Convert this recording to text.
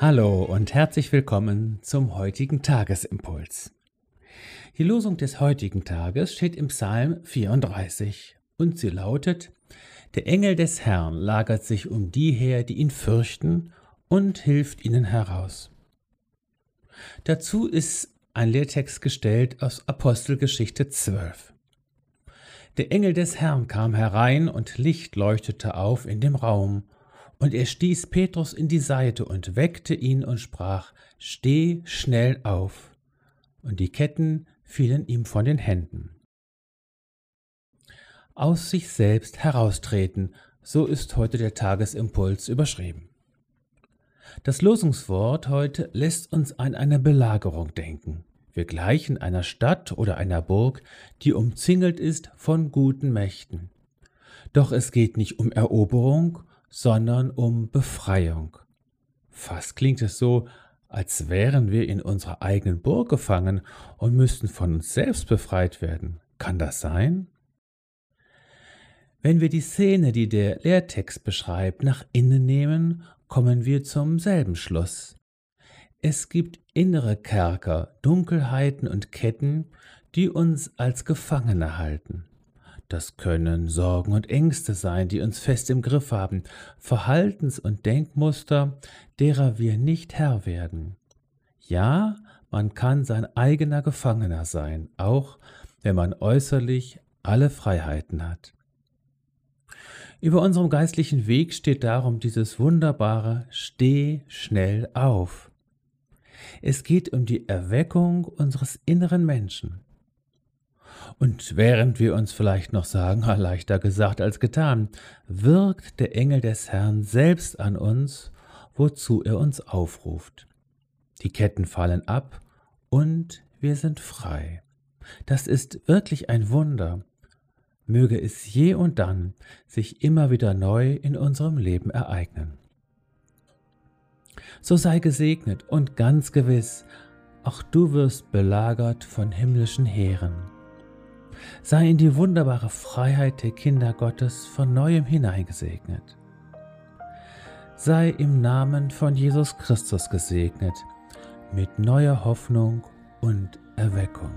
Hallo und herzlich willkommen zum heutigen Tagesimpuls. Die Losung des heutigen Tages steht im Psalm 34 und sie lautet, Der Engel des Herrn lagert sich um die her, die ihn fürchten, und hilft ihnen heraus. Dazu ist ein Lehrtext gestellt aus Apostelgeschichte 12. Der Engel des Herrn kam herein und Licht leuchtete auf in dem Raum, und er stieß Petrus in die Seite und weckte ihn und sprach, Steh schnell auf. Und die Ketten fielen ihm von den Händen. Aus sich selbst heraustreten, so ist heute der Tagesimpuls überschrieben. Das Losungswort heute lässt uns an eine Belagerung denken. Wir gleichen einer Stadt oder einer Burg, die umzingelt ist von guten Mächten. Doch es geht nicht um Eroberung, sondern um Befreiung. Fast klingt es so, als wären wir in unserer eigenen Burg gefangen und müssten von uns selbst befreit werden. Kann das sein? Wenn wir die Szene, die der Lehrtext beschreibt, nach innen nehmen, kommen wir zum selben Schluss. Es gibt innere Kerker, Dunkelheiten und Ketten, die uns als Gefangene halten. Das können Sorgen und Ängste sein, die uns fest im Griff haben, Verhaltens- und Denkmuster, derer wir nicht Herr werden. Ja, man kann sein eigener Gefangener sein, auch wenn man äußerlich alle Freiheiten hat. Über unserem geistlichen Weg steht darum dieses wunderbare Steh schnell auf. Es geht um die Erweckung unseres inneren Menschen. Und während wir uns vielleicht noch sagen, leichter gesagt als getan, wirkt der Engel des Herrn selbst an uns, wozu er uns aufruft. Die Ketten fallen ab und wir sind frei. Das ist wirklich ein Wunder. Möge es je und dann sich immer wieder neu in unserem Leben ereignen. So sei gesegnet und ganz gewiss, auch du wirst belagert von himmlischen Heeren sei in die wunderbare Freiheit der Kinder Gottes von neuem hineingesegnet. Sei im Namen von Jesus Christus gesegnet mit neuer Hoffnung und Erweckung.